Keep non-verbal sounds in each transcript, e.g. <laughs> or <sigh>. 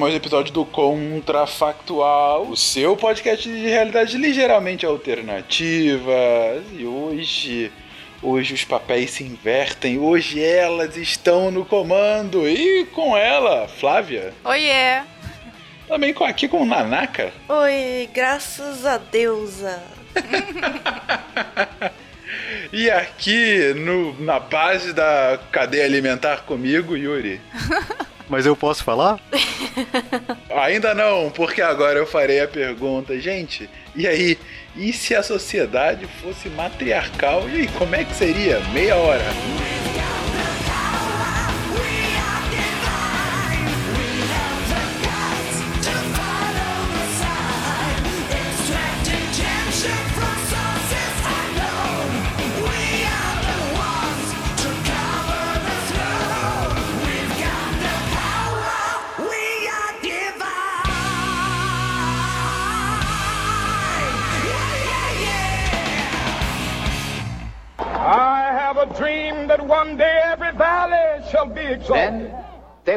Mais um episódio do Contrafactual, o seu podcast de realidade ligeiramente alternativa. E hoje, hoje os papéis se invertem, hoje elas estão no comando. E com ela, Flávia. Oiê! Também com, aqui com Nanaka. Oi, graças a deusa. <laughs> E aqui no, na base da cadeia alimentar comigo, Yuri. <laughs> Mas eu posso falar? <laughs> Ainda não, porque agora eu farei a pergunta, gente. E aí, e se a sociedade fosse matriarcal? E aí, como é que seria? Meia hora.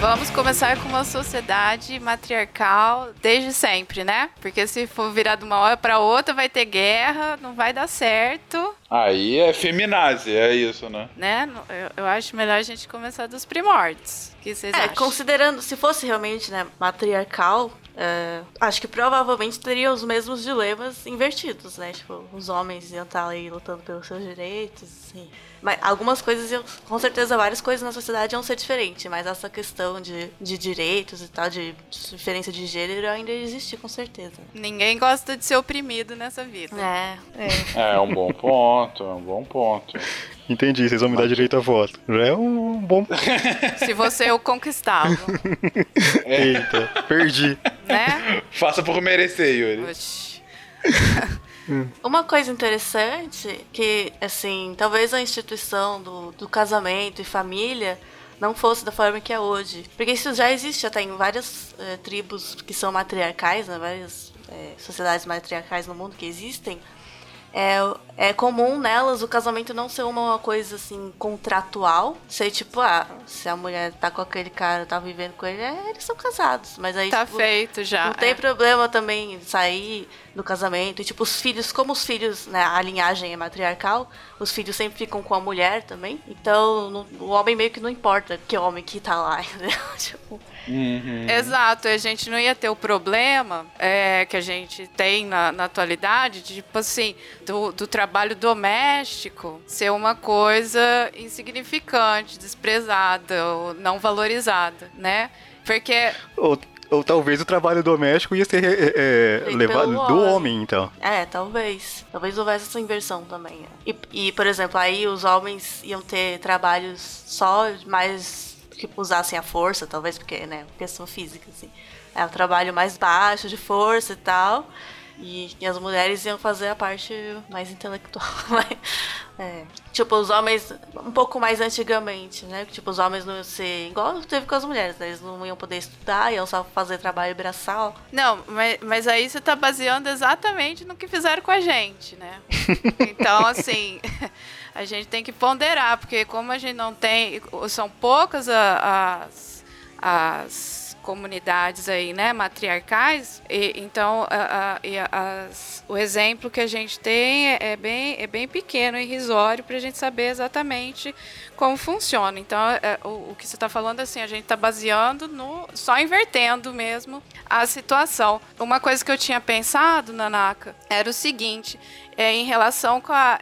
Vamos começar com uma sociedade matriarcal desde sempre, né? Porque se for virar de uma hora para outra, vai ter guerra, não vai dar certo, Aí é feminazi, é isso, né? né? Eu, eu acho melhor a gente começar dos primórdios. O que vocês É, acham? considerando, se fosse realmente, né, matriarcal, é, acho que provavelmente teria os mesmos dilemas invertidos, né? Tipo, os homens iam estar aí lutando pelos seus direitos, assim. Mas algumas coisas, com certeza, várias coisas na sociedade iam ser diferentes, mas essa questão de, de direitos e tal, de diferença de gênero ainda ia existir, com certeza. Ninguém gosta de ser oprimido nessa vida. É, é. É, é um bom ponto, é um bom ponto. Entendi, vocês vão me dar direito a voto. Já é um bom. <laughs> Se você o conquistava, Eita, perdi. né? Faça por merecer, Yuri. Oxi. Uma coisa interessante que, assim, talvez a instituição do, do casamento e família não fosse da forma que é hoje. Porque isso já existe até em várias eh, tribos que são matriarcais, né? Várias eh, sociedades matriarcais no mundo que existem. É, é comum nelas o casamento não ser uma coisa assim contratual. Ser tipo, ah, se a mulher tá com aquele cara, tá vivendo com ele, é, eles são casados. Mas aí Tá tipo, feito já. não tem é. problema também sair do casamento. E, tipo, os filhos, como os filhos, né, a linhagem é matriarcal, os filhos sempre ficam com a mulher também. Então, não- o homem meio que não importa que homem que tá lá, <laughs> entendeu? tipo, Exato, a gente não ia ter o problema é, que a gente tem na, na atualidade, de, tipo assim, do, do trabalho doméstico ser uma coisa insignificante, desprezada ou não valorizada, né? Porque ou talvez o trabalho doméstico ia ser é, é, Feito levado do homem. homem, então. É, talvez. Talvez houvesse essa inversão também. E, e, por exemplo, aí os homens iam ter trabalhos só mais que usassem a força, talvez, porque, né, questão física, assim. É um trabalho mais baixo, de força e tal. E, e as mulheres iam fazer a parte mais intelectual. <laughs> É. Tipo, os homens, um pouco mais antigamente, né? Tipo, os homens não iam ser igual teve com as mulheres, né? Eles não iam poder estudar, iam só fazer trabalho braçal. Não, mas, mas aí você tá baseando exatamente no que fizeram com a gente, né? <laughs> Então, assim, <laughs> a gente tem que ponderar, porque como a gente não tem. São poucas as, as comunidades aí, né, matriarcais, e, então a- a- as- o exemplo que a gente tem é bem, é bem pequeno, irrisório, para a gente saber exatamente como funciona. Então, é, o, o que você está falando, assim, a gente está baseando no. só invertendo mesmo a situação. Uma coisa que eu tinha pensado, Nanaka, era o seguinte: é, em relação com a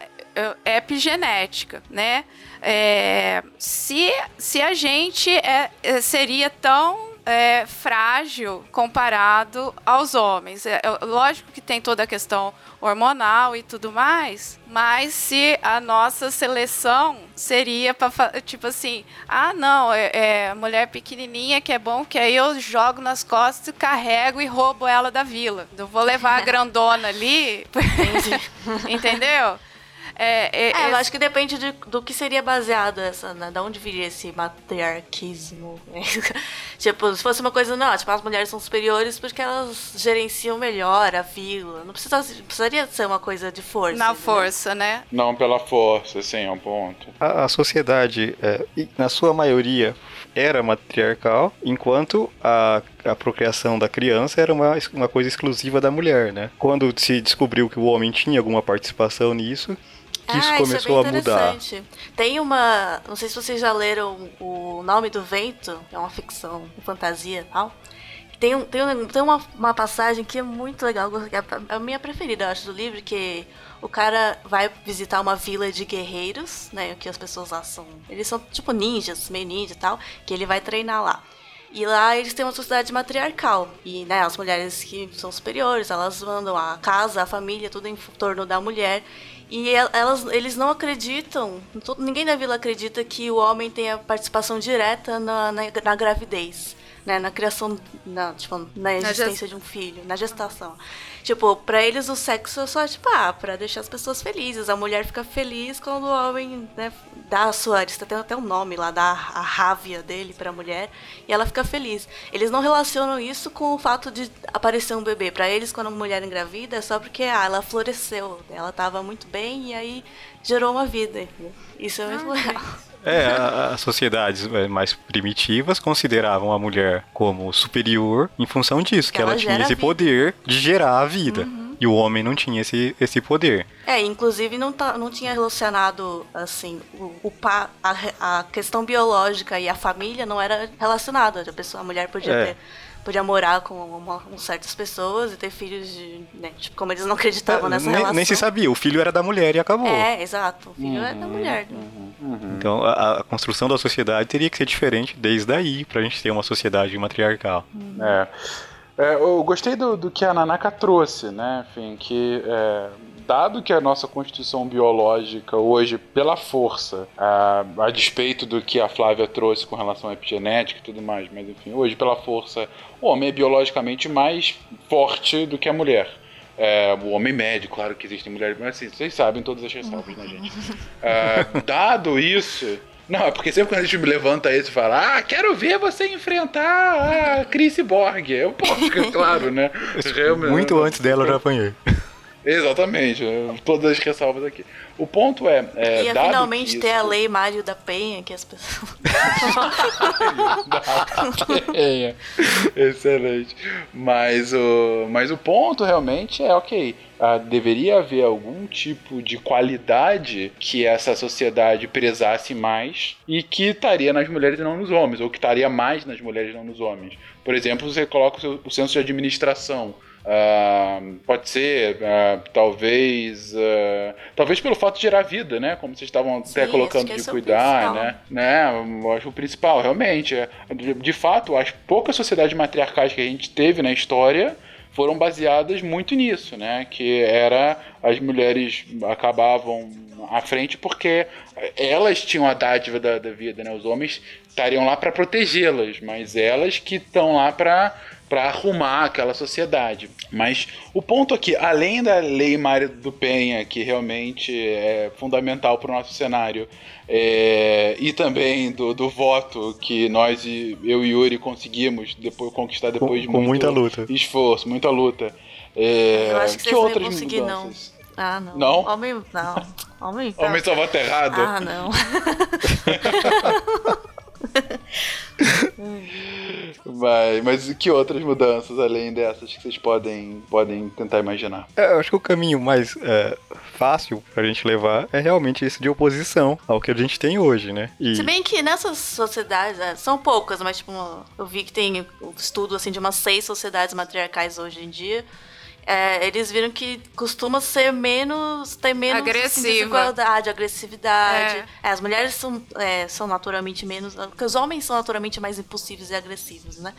é, epigenética, né? É, se, se a gente é, é, seria tão é, frágil comparado aos homens. É, é, lógico que tem toda a questão hormonal e tudo mais, mas se a nossa seleção seria para tipo assim, ah não, é, é mulher pequenininha que é bom que aí eu jogo nas costas, carrego e roubo ela da vila. Eu vou levar a grandona ali, <laughs> entendeu? É, é, É, eu acho que depende de- do que seria baseado essa, né? Da onde viria esse matriarquismo. <laughs> tipo, se fosse uma coisa, não, tipo, as mulheres são superiores porque elas gerenciam melhor a vila. Não precisa, precisaria ser uma coisa de força. na entendeu? força, né? Não pela força, sim, é um ponto. A, a sociedade, é, na sua maioria, era matriarcal, enquanto a, a procriação da criança era uma, uma coisa exclusiva da mulher, né? Quando se descobriu que o homem tinha alguma participação nisso, que isso Ah, começou é bem a mudar. interessante. Tem uma. Não sei se vocês já leram O Nome do Vento, é uma ficção, uma fantasia e tal. Tem, um, tem, um, tem uma, uma passagem que é muito legal, que é a minha preferida, eu acho, do livro, que o cara vai visitar uma vila de guerreiros, né? Que as pessoas lá são. Eles são tipo ninjas, meio ninja e tal, que ele vai treinar lá. E lá eles têm uma sociedade matriarcal. E né, as mulheres que são superiores, elas mandam a casa, a família, tudo em torno da mulher. E el- elas, eles não acreditam, ninguém da vila acredita que o homem tenha participação direta na, na, na gravidez. Né, na criação, na, tipo, na existência de um filho, na gestação. Tipo, pra eles o sexo é só, tipo, ah, pra deixar as pessoas felizes. A mulher fica feliz quando o homem, né, dá a sua. Eles têm até um nome lá, dá a rávia dele pra mulher. E ela fica feliz. Eles não relacionam isso com o fato de aparecer um bebê. Pra eles, quando a mulher engravida, é só porque, ah, ela floresceu. Ela tava muito bem e aí gerou uma vida. Isso é muito legal. É, a- as sociedades é, mais primitivas consideravam a mulher como superior em função disso, que Que ela, ela tinha esse vida. poder de gerar a vida. E o homem não tinha esse, esse poder. É, inclusive não, tá, não tinha relacionado, assim, o, o pa, a, a questão biológica e a família não era relacionada. A, pessoa, a mulher podia É. ter. Podia morar com, uma, com certas pessoas e ter filhos de. Né, tipo, como eles não acreditavam nessa É, nem, relação. nem se sabia, o filho era da mulher e acabou. É, exato. O filho é Uhum. da mulher. Então a, a construção da sociedade teria que ser diferente desde aí, pra gente ter uma sociedade matriarcal. É. É, eu gostei do, do que a Nanaka trouxe, né? Enfim, que é, dado que a nossa constituição biológica hoje, pela força, a, a despeito do que a Flávia trouxe com relação à epigenética e tudo mais, mas enfim, hoje pela força, o homem é biologicamente mais forte do que a mulher. É, o homem médio, claro que existem mulheres, mas assim, vocês sabem todas as ressalvas, né, gente? É, dado isso. Não, é porque sempre quando a gente me levanta isso e fala, ah, quero ver você enfrentar a Chris Borg. Eu posso, <laughs> claro, né? Realmente- Muito antes dela eu já apanhei. Exatamente, todas as ressalvas aqui. O ponto é. é Ia finalmente que ter a isso- lei Mário da Penha, que as pessoas. <laughs> Excelente. Mas o, mas o ponto realmente é, ok, ah, deveria haver algum tipo de qualidade que essa sociedade prezasse mais e que estaria nas mulheres e não nos homens, ou que estaria mais nas mulheres e não nos homens. Por exemplo, você coloca o, seu, o senso de administração. Uh, pode ser, uh, talvez, uh, talvez pelo fato de gerar vida, né? Como vocês estavam até colocando de cuidar, né? né? Eu acho o principal, realmente. É, de, de fato, as poucas sociedades matriarcais que a gente teve na história foram baseadas muito nisso, né? Que era as mulheres acabavam à frente porque elas tinham a dádiva da, da vida, né? Os homens estariam lá para protegê-las, mas elas que estão lá para para arrumar aquela sociedade. Mas o ponto aqui, além da lei Mário do Penha, que realmente é fundamental para o nosso cenário, é, e também do, do voto que nós, eu e Yuri, conseguimos depois, conquistar depois com, de muito muita luta. esforço, muita luta. É, eu acho que, que outras não conseguir, mudanças? não. Ah, não. Não? Homem, não. Homem, tá. Homem só vota errado? Ah, não. <laughs> <laughs> Mas, mas que outras mudanças além dessas que vocês podem, podem tentar imaginar? É, eu acho que o caminho mais é, fácil pra gente levar é realmente esse de oposição ao que a gente tem hoje, né? E... Se bem que nessas sociedades, é, são poucas, mas tipo, eu vi que tem estudo assim, de umas seis sociedades matriarcais hoje em dia é, eles viram que costuma ser menos. ter menos assim, desigualdade, agressividade. É. É, as mulheres são, é, são naturalmente menos. Porque os homens são naturalmente mais impulsivos e agressivos, né?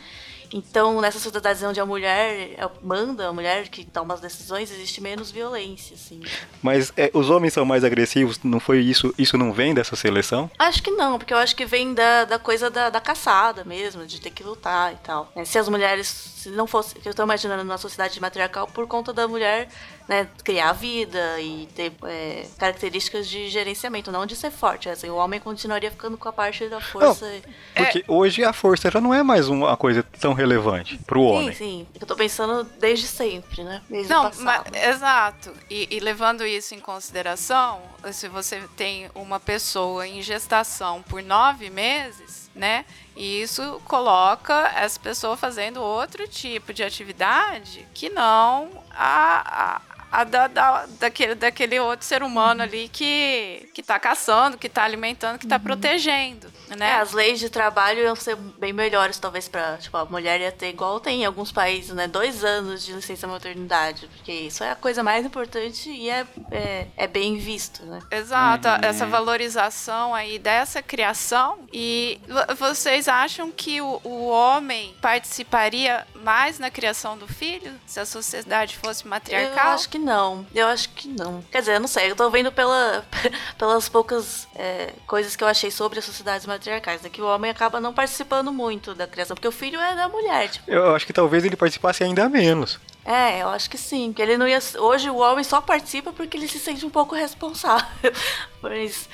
Então, nessas sociedades onde a mulher manda, a mulher que toma as decisões, existe menos violência, assim. Mas é, os homens são mais agressivos? Não foi isso? Isso não vem dessa seleção? Acho que não, porque eu acho que vem da, da coisa da, da caçada mesmo, de ter que lutar e tal. É, se as mulheres, se não fosse, eu estou imaginando numa sociedade matriarcal por conta da mulher né, criar vida e ter é, características de gerenciamento, não de ser forte. Assim, o homem continuaria ficando com a parte da força. Não, porque é... hoje a força já não é mais uma coisa tão relevante pro homem. Sim, sim. Eu tô pensando desde sempre, né? Desde não, mas, exato. E, e levando isso em consideração, se você tem uma pessoa em gestação por nove meses, né? E isso coloca essa pessoa fazendo outro tipo de atividade que não a, a a da, da, daquele, daquele outro ser humano ali que, que tá caçando, que tá alimentando, que tá uhum. protegendo, né? É, as leis de trabalho iam ser bem melhores, talvez, pra, tipo, a mulher ia ter igual tem em alguns países, né? Dois anos de licença maternidade, porque isso é a coisa mais importante e é, é, é bem visto, né? Exato, uhum. essa valorização aí dessa criação e vocês acham que o, o homem participaria mais na criação do filho se a sociedade fosse matriarcal? Eu acho que que não. Eu acho que não. Quer dizer, eu não sei. Eu tô vendo pela, <laughs> pelas poucas é, coisas que eu achei sobre as sociedades matriarcais. Né? Que o homem acaba não participando muito da criação. Porque o filho é da mulher. Tipo. Eu acho que talvez ele participasse ainda menos. É, eu acho que sim. Que ele não ia. Hoje o homem só participa porque ele se sente um pouco responsável. <laughs> mas,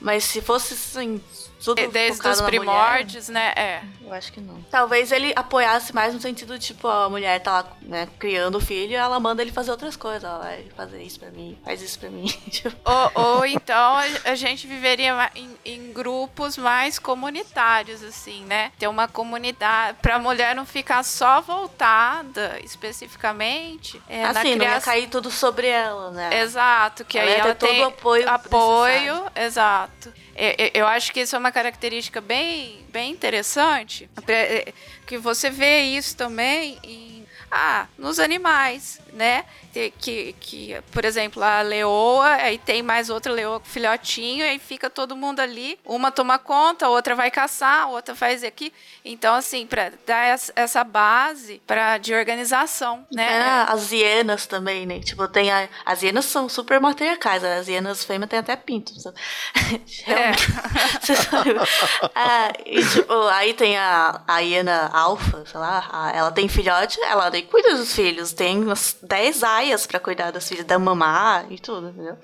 mas se fosse assim, tudo Desde os primórdios, mulher, né? É. Eu acho que não. Talvez ele apoiasse mais no sentido, tipo, a mulher tá lá, né, criando o filho e ela manda ele fazer outras coisas. Ela vai fazer isso pra mim, faz isso pra mim. <laughs> Tipo. ou, ou então a gente viveria em, em, grupos mais comunitários, assim, né? Ter uma comunidade. Pra mulher não ficar só voltada especificamente. É, assim, na criação... não ia cair tudo sobre ela, né? Exato, que ela aí ela tem todo o apoio. Apoio, necessário. exato. Eu, eu acho que isso é uma característica bem, bem interessante, é, que você vê isso também em, ah, nos animais, né? que, que, por exemplo, a leoa, aí tem mais outra leoa com filhotinho, aí fica todo mundo ali, uma toma conta, outra vai caçar, a outra faz aqui. Então, assim, para dar essa base pra, de organização, né? É, as hienas também, né? Tipo, tem a, as hienas são super matriarcais, as hienas fêmeas têm até pinto. <laughs> É. <laughs> ah, e, tipo, aí tem a, a hiena alfa, sei lá, a, ela tem filhote, ela nem cuida dos filhos, tem umas 10 aias para cuidar das filhas, da mamar e tudo, entendeu?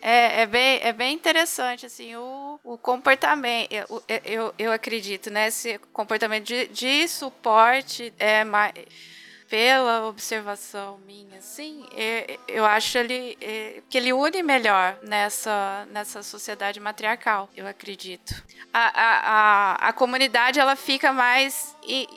É, é, bem, é bem interessante, assim, o, o comportamento, eu, eu, eu acredito, né, esse comportamento de, de suporte é mais pela observação minha, assim, eu, eu acho ele que ele une melhor nessa, nessa sociedade matriarcal, eu acredito. A, a, a, a comunidade ela fica mais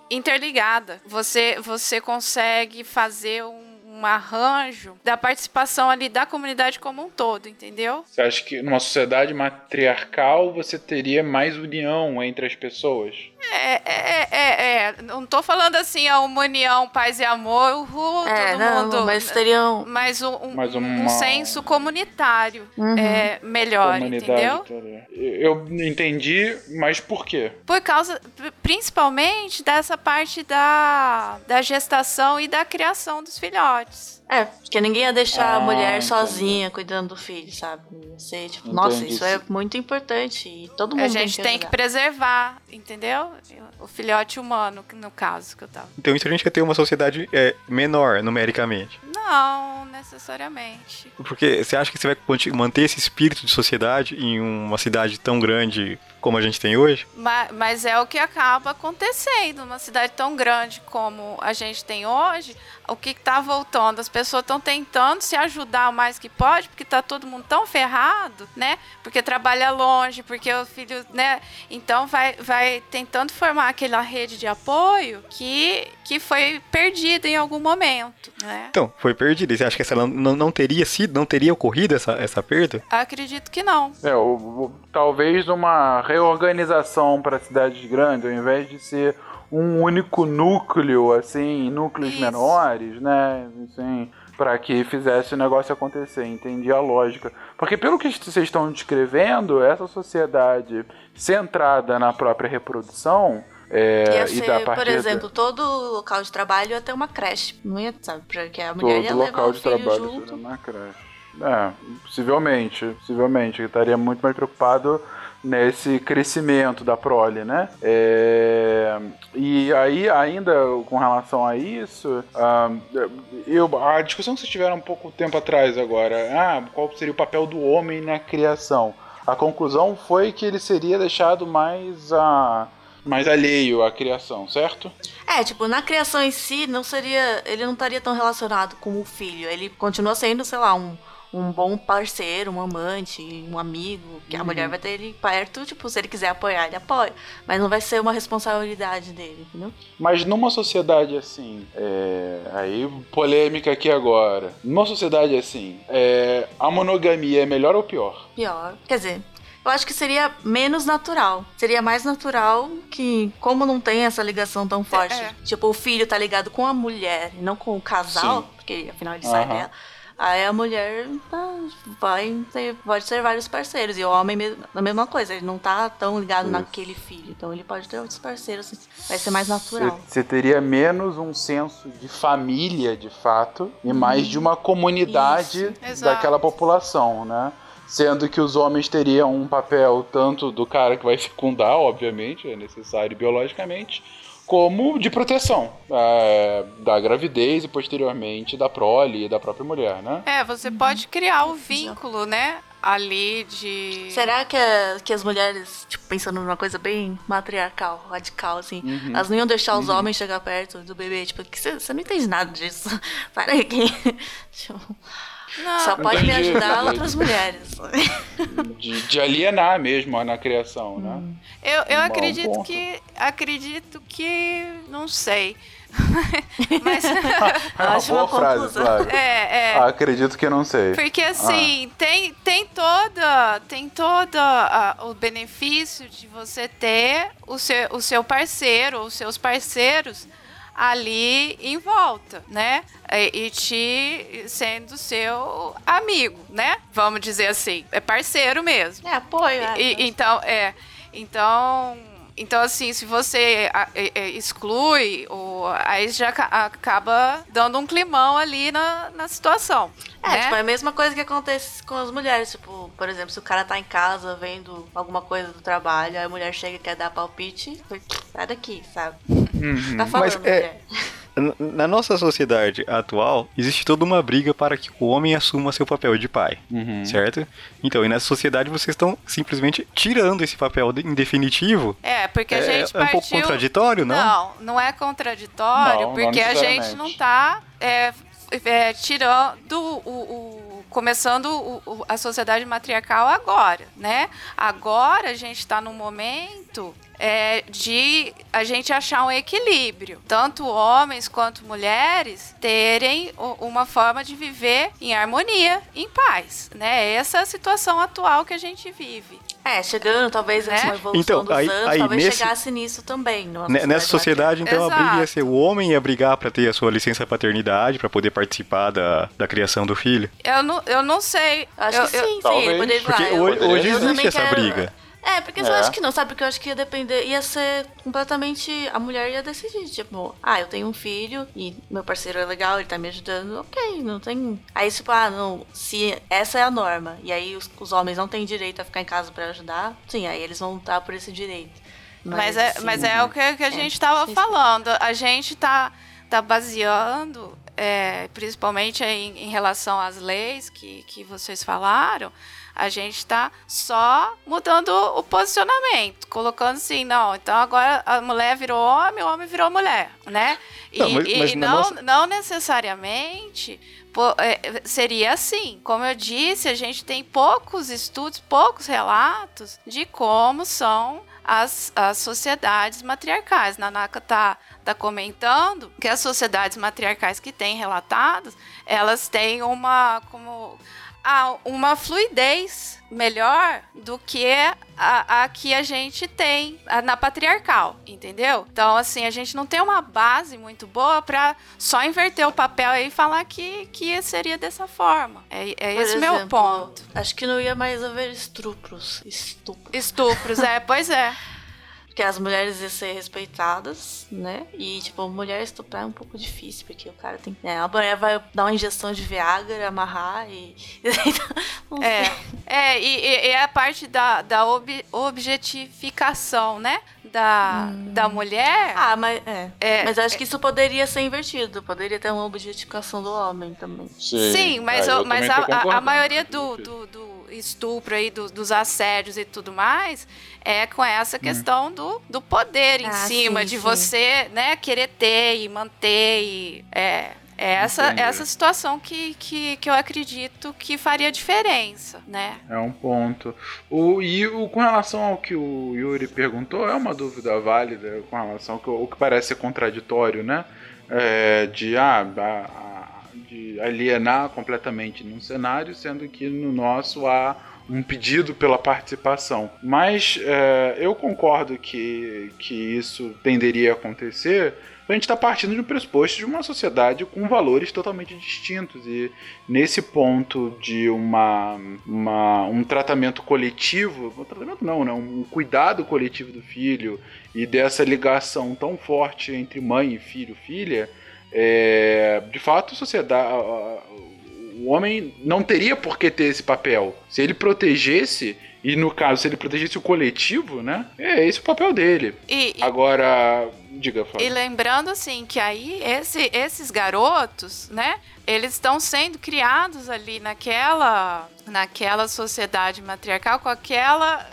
interligada. Você, você consegue fazer um um arranjo da participação ali da comunidade como um todo, entendeu? Você acha que numa sociedade matriarcal você teria mais união entre as pessoas? É, é, é, é, não tô falando assim a uma união, paz e amor, uhul, É, todo não, mundo. mas teriam. Mas um, um, Mas um uma- senso comunitário Uhum. é melhor, entendeu? Eu entendi, mas por quê? Por causa, principalmente dessa parte da, da gestação e da criação dos filhotes. É, porque ninguém ia deixar Ah, a mulher entendi. sozinha cuidando do filho, sabe? Ser, tipo, nossa, isso é muito importante e todo mundo A gente tem que ajudar. preservar, entendeu? O filhote humano, no caso que eu tava. Então isso a gente quer ter uma sociedade é, menor, numericamente. Não, necessariamente. Porque você acha que você vai manter esse espírito de sociedade em uma cidade tão grande como a gente tem hoje? Ma- Mas é o que acaba acontecendo. Numa cidade tão grande como a gente tem hoje, o que está voltando? As pessoas estão tentando se ajudar o mais que pode, porque está todo mundo tão ferrado, né? Porque trabalha longe, porque o filho, né? Então vai, vai tentando formar aquela rede de apoio que, que foi perdida em algum momento, né? Então, foi perdida. E você acha que essa não, não, não teria sido, não teria ocorrido essa, essa perda? Acredito que não. É, o- o- talvez uma reorganização para cidades grandes, ao invés de ser um único núcleo, assim, núcleos Isso. menores, né? Assim, para que fizesse o negócio acontecer. Entendi a lógica. Porque pelo que vocês estão descrevendo, essa sociedade centrada na própria reprodução é, Ia ser, da por partida exemplo, todo local de trabalho ia ter uma creche. Não ia, sabe? Porque a mulher ia todo levar local de trabalho junto. na creche. É, possivelmente, possivelmente. Eu estaria muito mais preocupado nesse crescimento da prole, né? É, e aí, ainda com relação a isso, ah, eu, a discussão que vocês tiveram um pouco tempo atrás agora, ah, qual seria o papel do homem na criação? A conclusão foi que ele seria deixado mais, ah, mais alheio à criação, certo? É, tipo, na criação em si, não seria. Ele não estaria tão relacionado com o filho. Ele continua sendo, sei lá, um, um bom parceiro, um amante, um amigo. Que a mulher vai ter ele perto, tipo, se ele quiser apoiar, ele apoia. Mas não vai ser uma responsabilidade dele, entendeu? Mas numa sociedade assim, é, aí polêmica aqui agora. Numa sociedade assim, é, a monogamia é melhor ou pior? Pior. Quer dizer. Eu acho que seria menos natural. Seria mais natural que, como não tem essa ligação tão forte, É. tipo, o filho tá ligado com a mulher e não com o casal, Sim. porque afinal ele sai Aham. dela. Aí a mulher tá, vai ter, pode ter vários parceiros. E o homem, me- a mesma coisa, ele não tá tão ligado Isso. naquele filho. Então ele pode ter outros parceiros. assim. Vai ser mais natural. Você teria menos um senso de família, de fato, e mais de uma comunidade Isso. Exato. daquela população, né? Sendo que os homens teriam um papel tanto do cara que vai <laughs> fecundar, obviamente, é necessário biologicamente, como de proteção é, da gravidez e posteriormente da prole e da própria mulher, né? É, você pode criar o vínculo, né? Ali de. Será que, a- que as mulheres, tipo, pensando numa coisa bem matriarcal, radical, assim, Uhum. elas não iam deixar os homens chegar perto do bebê? Tipo, você não entende nada disso. <laughs> Para aí, quem. <laughs> Tipo, Não, só pode me ajudar entendi. outras mulheres. De, de alienar mesmo na criação, né? eu, eu Bom acredito ponto. que. Acredito que. Não sei. <laughs> Mas. É <laughs> uma boa frase. Flávio. é, é. Acredito que não sei. Porque assim, tem, tem toda, tem toda a- o benefício de você ter o seu, o seu parceiro, os seus parceiros ali em volta, né? E, e te sendo seu amigo, né? Vamos dizer assim, é parceiro mesmo. É, apoio. é. E- então, é. Então, então assim, se você é, é, exclui, aí já ca- acaba dando um climão ali na, na situação. É, né? tipo, é a mesma coisa que acontece com as mulheres. Tipo, por exemplo, se o cara tá em casa vendo alguma coisa do trabalho, aí a mulher chega e quer dar palpite, sai daqui, sabe? Tá falando, Mas é- Na nossa sociedade atual, existe toda uma briga para que o homem assuma seu papel de pai, Uhum. certo? Então, e nessa sociedade vocês estão simplesmente tirando esse papel em definitivo. É, porque a É, gente é um pouco partiu... contraditório, não? Não, não é contraditório, Não, não porque a gente não tá é, é, tirando o, o- começando o- o- a sociedade matriarcal agora, né? Agora a gente está num momento é, de a gente achar um equilíbrio. Tanto homens quanto mulheres terem uma forma de viver em harmonia, em paz. Né? Essa é a situação atual que a gente vive. É, chegando, talvez né? uma evolução então, dos aí, anos, aí, talvez nesse, chegasse nisso também. Nessa sociedade, então, Exato. a briga ia ser o homem ia brigar para ter a sua licença paternidade, para poder participar da, da criação do filho? Eu não, eu não sei. Acho eu, que sim, eu, sim. talvez. Porque hoje, hoje existe essa quero- briga. É, porque eu É. acho que não, sabe? Porque eu acho que ia depender, ia ser completamente. A mulher ia decidir, tipo, ah, eu tenho um filho e meu parceiro é legal, ele tá me ajudando, ok, não tem. Aí, tipo, ah, não, se essa é a norma, e aí os, os homens não têm direito a ficar em casa pra ajudar, sim, aí eles vão lutar por esse direito. Mas, é, assim, mas é o que, que a é, gente estava sim, sim. falando. A gente tá, tá baseando, é, principalmente em, em relação às leis que, que vocês falaram, a gente está só mudando o posicionamento, colocando assim, não, então agora a mulher virou homem, o homem virou mulher, né? E Não, mas- mas e não, nossa- não necessariamente pô, é, seria assim. Como eu disse, a gente tem poucos estudos, poucos relatos de como são as, as sociedades matriarcais. Nanaka está tá comentando que as sociedades matriarcais que têm relatados, elas têm uma como ah, uma fluidez melhor do que a, a que a gente tem a- na patriarcal, entendeu? Então, assim, a gente não tem uma base muito boa para só inverter o papel e falar que, que seria dessa forma. É, é esse meu exemplo, ponto. Acho que não ia mais haver estupros. Estupros. Estupros, é, pois é. <laughs> Porque as mulheres iam ser respeitadas, né? E, tipo, mulher estuprar é um pouco difícil, porque o cara tem. É, a mulher vai dar uma injeção de Viagra, amarrar e. <laughs> Não É, sei. é e, e- e a parte da, da ob- objetificação, né? Da, da mulher. Ah, mas. É. É, mas acho que isso poderia ser invertido. Poderia ter uma objetificação do homem também. Sim, mas, Ah, mas a, a- a maioria do, do, do estupro aí, do- dos assédios e tudo mais, é com essa questão do, do poder em Ah, cima, sim, de sim. você, né, querer ter e manter e... É, é essa, Entendi. essa situação que, que, que eu acredito que faria diferença, né? É um ponto. O, e o, com relação ao que o Yuri perguntou, é uma dúvida válida com relação ao que, o que parece ser contraditório, né? É, de, ah, a- a- de alienar completamente num cenário, sendo que no nosso há um pedido pela participação. Mas é, eu concordo que, que isso tenderia a acontecer. A gente está partindo de um pressuposto de uma sociedade com valores totalmente distintos e nesse ponto de uma, uma- um tratamento coletivo, um tratamento não, né? um cuidado coletivo do filho e dessa ligação tão forte entre mãe e filho, filha, é, de fato a sociedade, a- a- o homem não teria por que ter esse papel. Se ele protegesse e no caso se ele protegesse o coletivo, né? É esse o papel dele. E, Agora, diga, Flávio. E lembrando assim que aí esse- esses garotos, né, eles estão sendo criados ali naquela naquela sociedade matriarcal com aquela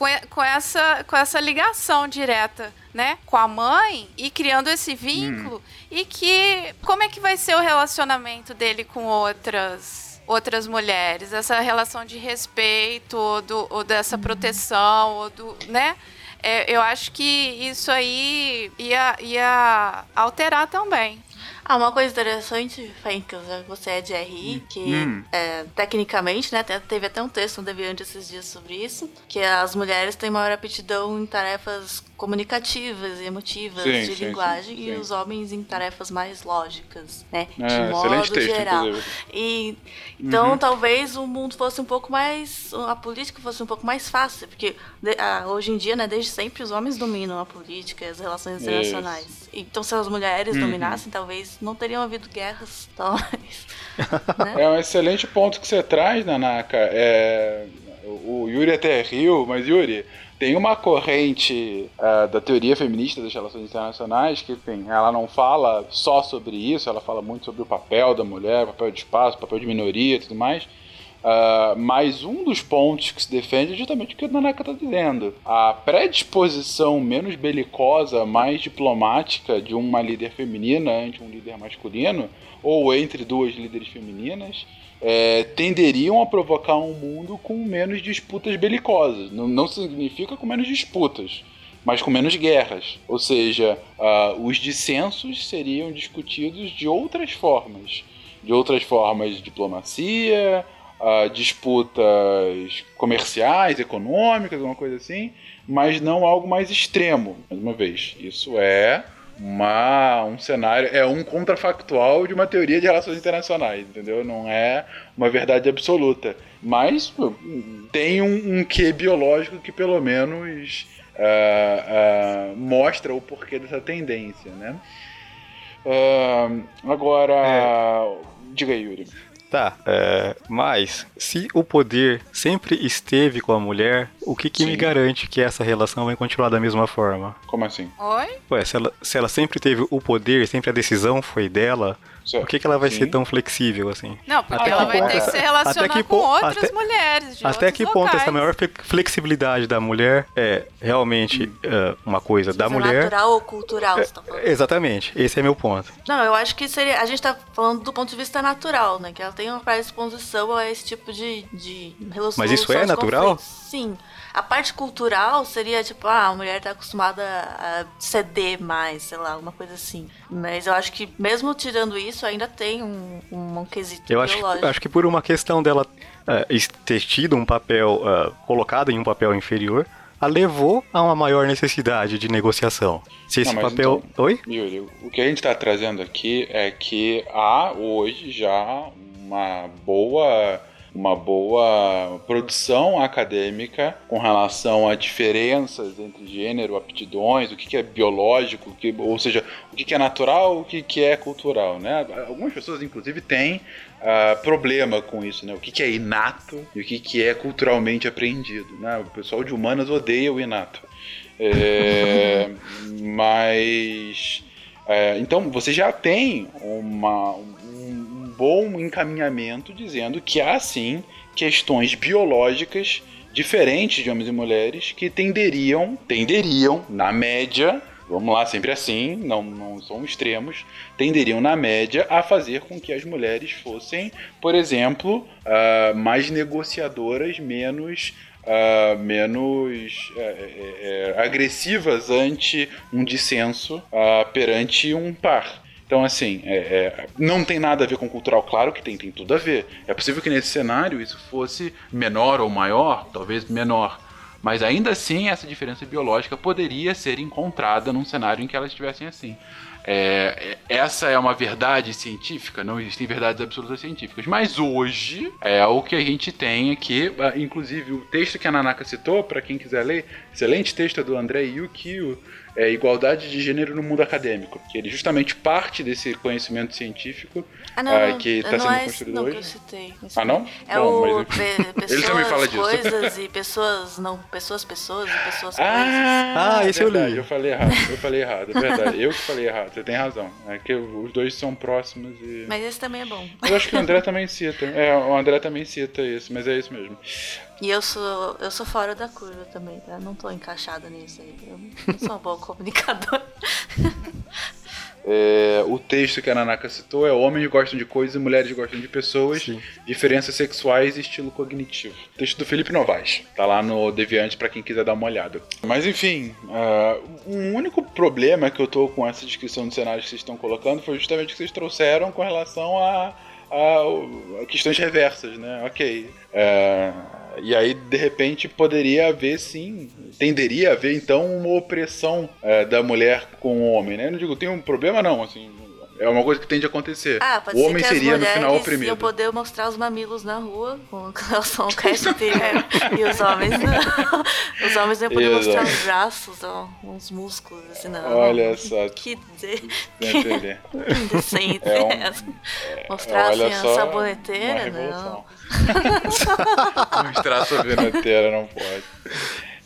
com, com essa com essa ligação direta, né, com a mãe e criando esse vínculo e que como é que vai ser o relacionamento dele com outras outras mulheres, essa relação de respeito ou, do, ou dessa proteção ou do, né? É, eu acho que isso aí ia, ia alterar também. Ah, uma coisa interessante, Fencas, você é de RI, que Hum. é, tecnicamente, né, teve até um texto no Deviante esses dias sobre isso, que as mulheres têm maior aptidão em tarefas comunicativas e emotivas Sim, de sim, linguagem sim, e os homens em tarefas mais lógicas, né, É, de modo geral. E então Uhum. talvez o mundo fosse um pouco mais a política fosse um pouco mais fácil, porque ah, hoje em dia, né, desde sempre os homens dominam a política e as relações internacionais. Então se as mulheres Uhum. dominassem, talvez não teriam havido guerras, <laughs> talvez. né? É um excelente ponto que você traz, Nanaka. É, o Yuri até riu, mas Yuri, tem uma corrente ah, da teoria feminista das relações internacionais que, enfim, ela não fala só sobre isso, ela fala muito sobre o papel da mulher, papel de espaço, papel de minoria e tudo mais. Ah, mas um dos pontos que se defende é justamente o que a Nanaka está dizendo. A predisposição menos belicosa, mais diplomática de uma líder feminina ante um líder masculino, ou entre duas líderes femininas, é, tenderiam a provocar um mundo com menos disputas belicosas. Não, não significa com menos disputas. mas com menos guerras. Ou seja, uh, os dissensos seriam discutidos de outras formas. De outras formas de diplomacia, uh, disputas comerciais, econômicas, alguma coisa assim, mas não algo mais extremo. Mais uma vez, isso é uma, um cenário, é um contrafactual de uma teoria de relações internacionais, entendeu? Não é uma verdade absoluta. Mas tem um, um quê biológico que pelo menos uh, uh, mostra o porquê dessa tendência, né? Uh, agora, é. diga aí, Yuri. Tá, é, mas se o poder sempre esteve com a mulher, o que, que me garante que essa relação vai continuar da mesma forma? Como assim? Oi? Ué, se ela, se ela sempre teve o poder, sempre a decisão foi dela, por que, que ela vai Sim. ser tão flexível assim? Não, porque até ela vai ter que se relacionar que com outras até, mulheres. De até que ponto essa maior flexibilidade da mulher é realmente uh, uma coisa da mulher. Natural ou cultural, é, você tá falando. Exatamente, esse é meu ponto. Não, eu acho que seria. A gente tá falando do ponto de vista natural, né? Que ela tem uma predisposição a esse tipo de, de relação. Mas isso é natural? Sim. A parte cultural seria tipo, ah, a mulher tá acostumada a ceder mais, sei lá, alguma coisa assim. Mas eu acho que mesmo tirando isso, ainda tem um, um, um quesito eu acho que, acho que por uma questão dela uh, ter tido um papel, uh, colocado em um papel inferior, a levou a uma maior necessidade de negociação. Se esse Não, papel. Então, Oi? Yuri, o que a gente está trazendo aqui é que há hoje já uma boa uma boa produção acadêmica com relação a diferenças entre gênero, aptidões, o que, é biológico, que, ou seja, o que, é natural, o que, que é cultural, né? Algumas pessoas, inclusive, têm uh, problema com isso, né? O que, que é inato e o que, que é culturalmente aprendido, né? O pessoal de humanas odeia o inato. É, <laughs> mas... É, então, você já tem uma, bom encaminhamento dizendo que há sim questões biológicas diferentes de homens e mulheres que tenderiam, tenderiam, na média, vamos lá, sempre assim, não, não são extremos, tenderiam, na média, a fazer com que as mulheres fossem, por exemplo, uh, mais negociadoras, menos. Uh, menos uh, agressivas ante um dissenso perante um par. Então, assim, é, é, não tem nada a ver com cultural, claro que tem, tem tudo a ver. É possível que nesse cenário isso fosse menor ou maior, talvez menor. Mas ainda assim, essa diferença biológica poderia ser encontrada num cenário em que elas estivessem assim. É, essa é uma verdade científica, não existem verdades absolutas científicas. Mas hoje é o que a gente tem aqui, ah, inclusive o texto que a Nanaka citou, para quem quiser ler, excelente texto do André Yukio, é, igualdade de gênero no mundo acadêmico, que ele justamente parte desse conhecimento científico ah, não, ah, que está sendo é construído não hoje. Que eu citei, ah, não? É Bom, o mas, ele também fala disso. coisas e pessoas, não, pessoas, pessoas e pessoas, ah, coisas. Ah, esse verdade, eu li. Eu falei errado, eu falei errado, é verdade. eu que falei errado, você tem razão. É que os dois são próximos e... Mas esse também é bom. Eu acho que o André também cita. É, o André também cita isso, mas é isso mesmo. E eu sou, eu sou fora da curva também, tá? Não tô encaixada nisso aí. Eu não sou uma boa <laughs> comunicadora. É, o texto que a Nanaka citou é homens gostam de coisas e mulheres gostam de pessoas, Sim. diferenças sexuais e estilo cognitivo. Texto do Felipe Novaes, tá lá no Deviante para quem quiser dar uma olhada. Mas enfim, uh, um único problema que eu tô com essa descrição do cenário que vocês estão colocando foi justamente o que vocês trouxeram com relação a, a, a questões reversas, né? Ok. Uh, e aí, de repente, poderia haver sim, tenderia a haver então uma opressão é, da mulher com o homem, né? Não digo, tem um problema não, assim, é uma coisa que tende a acontecer. Ah, pode o homem ser que seria no final oprimido. Iam poder mostrar os mamilos na rua com <laughs> relação ao cast inteiro. e os homens não. <laughs> Os homens iam poder Exato. mostrar os braços, ó, uns músculos, assim, não. Olha só. Que, de... que... indecente. É um... é, mostrar assim a saboneteira, não. Mostrar a saboneteira não pode.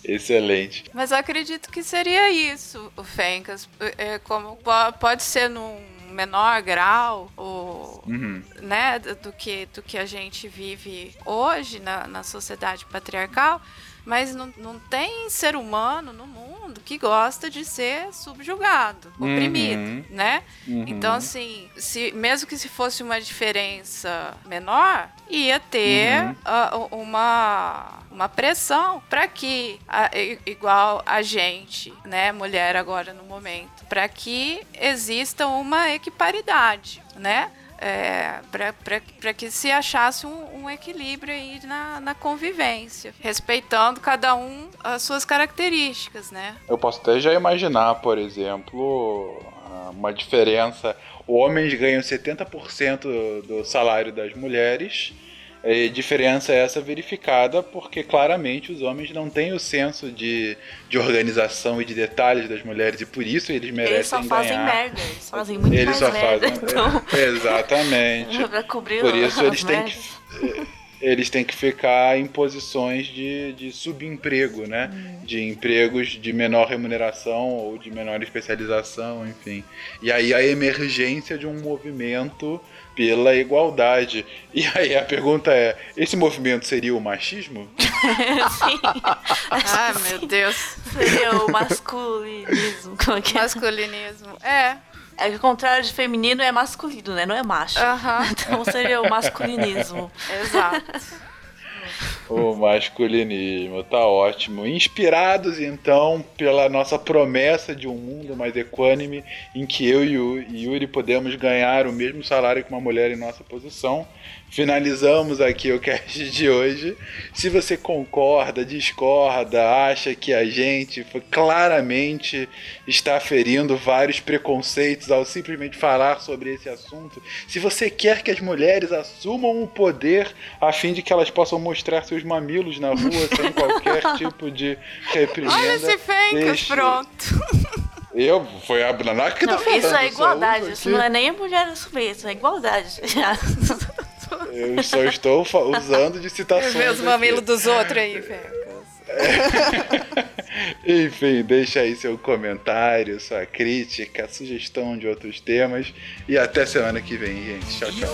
Excelente. Mas eu acredito que seria isso, o Fencas. É, como pode ser num menor grau ou, uhum. né, do que, do que a gente vive hoje na, na sociedade patriarcal, Mas não, não tem ser humano no mundo que gosta de ser subjugado, Uhum. oprimido, né? Uhum. Então, assim, se, mesmo que se fosse uma diferença menor, ia ter Uhum. ah, uma, uma pressão para que, a- igual a gente, né, mulher agora no momento, para que exista uma equiparidade, né? É, para que se achasse um, um equilíbrio aí na, na convivência, respeitando cada um as suas características, né? Eu posso até já imaginar, por exemplo, uma diferença. Homens ganham 70% do salário das mulheres. E diferença essa verificada porque claramente os homens não têm o senso de, de organização e de detalhes das mulheres e por isso eles merecem Eles só fazem ganhar. merda. Eles fazem muito Eles mais só merda. fazem. Então, Exatamente. <laughs> pra cobrir Por isso eles têm merdas. que <laughs> eles têm que ficar em posições de, de subemprego, né? De empregos de menor remuneração ou de menor especialização, enfim. E aí a emergência de um movimento pela igualdade. E aí a pergunta é: esse movimento seria o machismo? <laughs> Sim. Ah, meu Deus. Seria o masculinismo. Como é que é? Masculinismo. É. É que o contrário de feminino é masculino, né? Não é macho. Então seria o masculinismo. Exato. O masculinismo, tá ótimo. Inspirados então pela nossa promessa de um mundo mais equânime em que eu e o Yuri podemos ganhar o mesmo salário que uma mulher em nossa posição. Finalizamos aqui o cast de hoje. Se você concorda, discorda, acha que a gente claramente está ferindo vários preconceitos ao simplesmente falar sobre esse assunto, se você quer que as mulheres assumam o poder a fim de que elas possam mostrar seus mamilos na rua sem qualquer <laughs> tipo de reprimenda. Olha esse Fencas, deixe- pronto. Eu, foi a Naná que tá falando. isso é igualdade. Isso não é nem a mulher assumir, isso é igualdade. Eu só estou usando de citações. Ver os mamilos dos outros aí, Fencas. <laughs> Enfim, deixa aí seu comentário, sua crítica, sugestão de outros temas. E até semana que vem, gente. Tchau, tchau.